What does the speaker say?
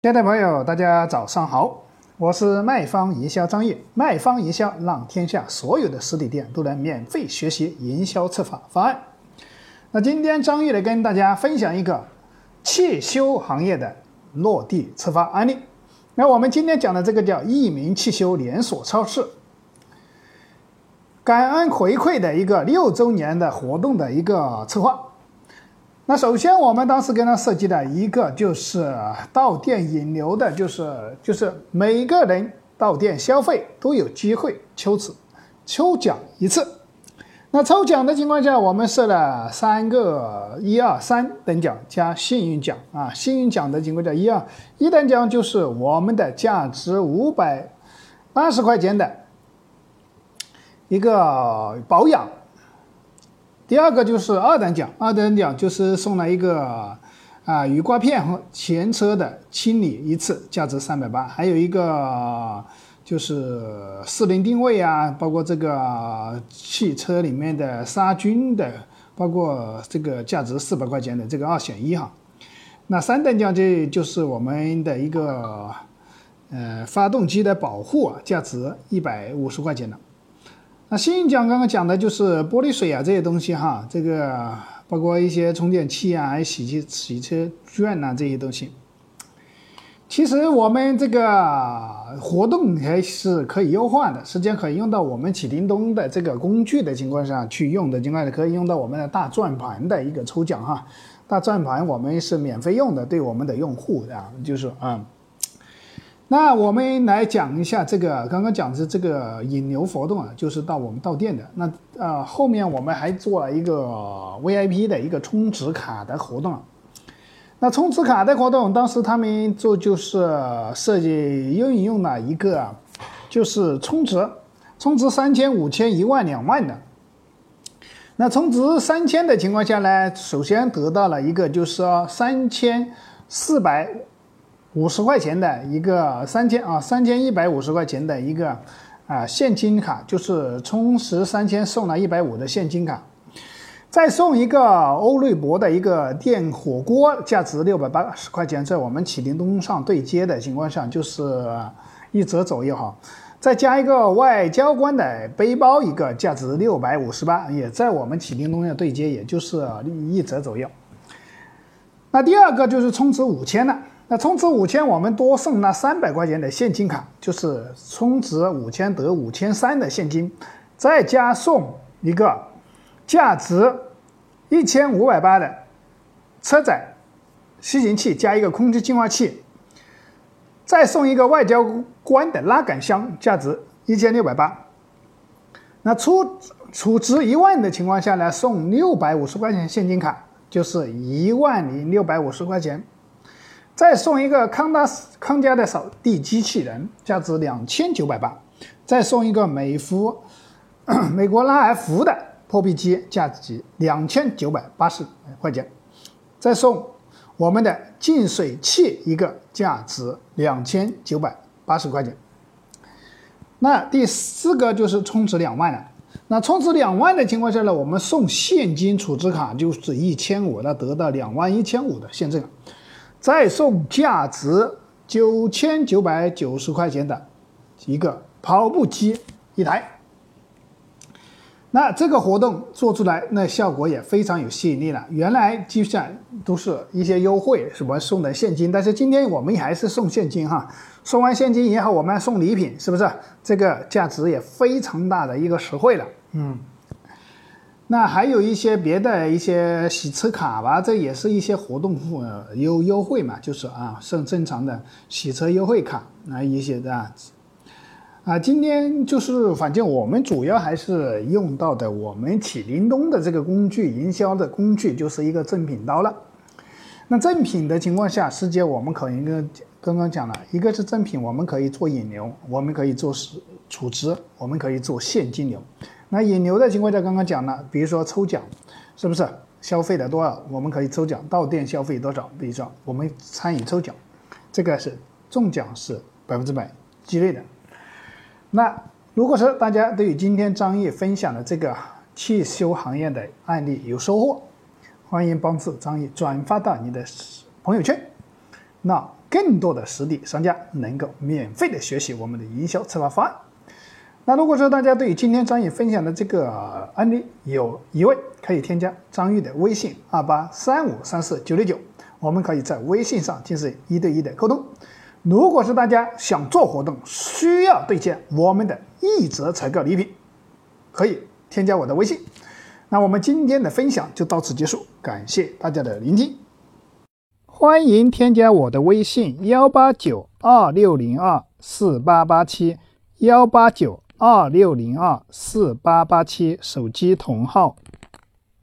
亲爱的朋友，大家早上好，我是卖方营销张毅。卖方营销让天下所有的实体店都能免费学习营销策划方案。那今天张毅来跟大家分享一个汽修行业的落地策划案例。那我们今天讲的这个叫益民汽修连锁超市，感恩回馈的一个六周年的活动的一个策划。那首先，我们当时跟他设计的一个就是到店引流的，就是就是每个人到店消费都有机会抽次抽奖一次。那抽奖的情况下，我们设了三个一二三等奖加幸运奖啊。幸运奖的情况下，一二一等奖就是我们的价值五百八十块钱的一个保养。第二个就是二等奖，二等奖就是送了一个啊雨刮片和前车的清理一次，价值三百八，还有一个就是四轮定位啊，包括这个汽车里面的杀菌的，包括这个价值四百块钱的这个二选一哈。那三等奖这就是我们的一个呃发动机的保护啊，价值一百五十块钱的。那幸运奖刚刚讲的就是玻璃水啊这些东西哈，这个包括一些充电器啊，还有洗洗车券呐这些东西。其实我们这个活动还是可以优化的，时间可以用到我们启叮咚的这个工具的情况下去用的情况下，可以用到我们的大转盘的一个抽奖哈。大转盘我们是免费用的，对我们的用户啊，就是啊。那我们来讲一下这个刚刚讲的这个引流活动啊，就是到我们到店的。那呃后面我们还做了一个 VIP 的一个充值卡的活动。那充值卡的活动，当时他们做就是设计运用了一个，就是充值，充值三千、五千、一万、两万的。那充值三千的情况下呢，首先得到了一个就是说三千四百。五十块钱的一个三千啊，三千一百五十块钱的一个啊现金卡，就是充值三千送了一百五的现金卡，再送一个欧瑞博的一个电火锅，价值六百八十块钱，在我们启灵东上对接的情况下，就是一折左右哈，再加一个外交官的背包，一个价值六百五十八，也在我们启灵东上对接，也就是一折左右。那第二个就是充值五千了。那充值五千，我们多送那三百块钱的现金卡，就是充值五千得五千三的现金，再加送一个价值一千五百八的车载吸尘器加一个空气净化器，再送一个外交官的拉杆箱，价值一千六百八。那出储值一万的情况下呢，送六百五十块钱现金卡，就是一万零六百五十块钱。再送一个康达康佳的扫地机器人，价值两千九百八；再送一个美孚 美国拉尔福的破壁机，价值两千九百八十块钱；再送我们的净水器一个，价值两千九百八十块钱。那第四个就是充值两万了。那充值两万的情况下呢，我们送现金储值卡就是一千五，那得到两万一千五的现金。再送价值九千九百九十块钱的一个跑步机一台，那这个活动做出来，那效果也非常有吸引力了。原来基本上都是一些优惠，什么送的现金，但是今天我们还是送现金哈。送完现金以后，我们送礼品，是不是？这个价值也非常大的一个实惠了，嗯。那还有一些别的一些洗车卡吧，这也是一些活动优优惠嘛，就是啊，是正常的洗车优惠卡啊一些的啊。今天就是反正我们主要还是用到的我们启灵东的这个工具营销的工具，就是一个正品刀了。那正品的情况下，师姐我们可以跟刚刚讲了一个是正品，我们可以做引流，我们可以做是储值，我们可以做现金流。那引流的情况下，刚刚讲了，比如说抽奖，是不是消费的多少，我们可以抽奖到店消费多少，比如说我们参与抽奖，这个是中奖是百分之百激励的。那如果说大家对于今天张毅分享的这个汽修行业的案例有收获，欢迎帮助张毅转发到你的朋友圈。那更多的实体商家能够免费的学习我们的营销策划方案。那如果说大家对今天张宇分享的这个案例有疑问，可以添加张玉的微信二八三五三四九六九，我们可以在微信上进行一对一的沟通。如果是大家想做活动，需要对接我们的一折采购礼品，可以添加我的微信。那我们今天的分享就到此结束，感谢大家的聆听。欢迎添加我的微信幺八九二六零二四八八七幺八九二六零二四八八七，手机同号。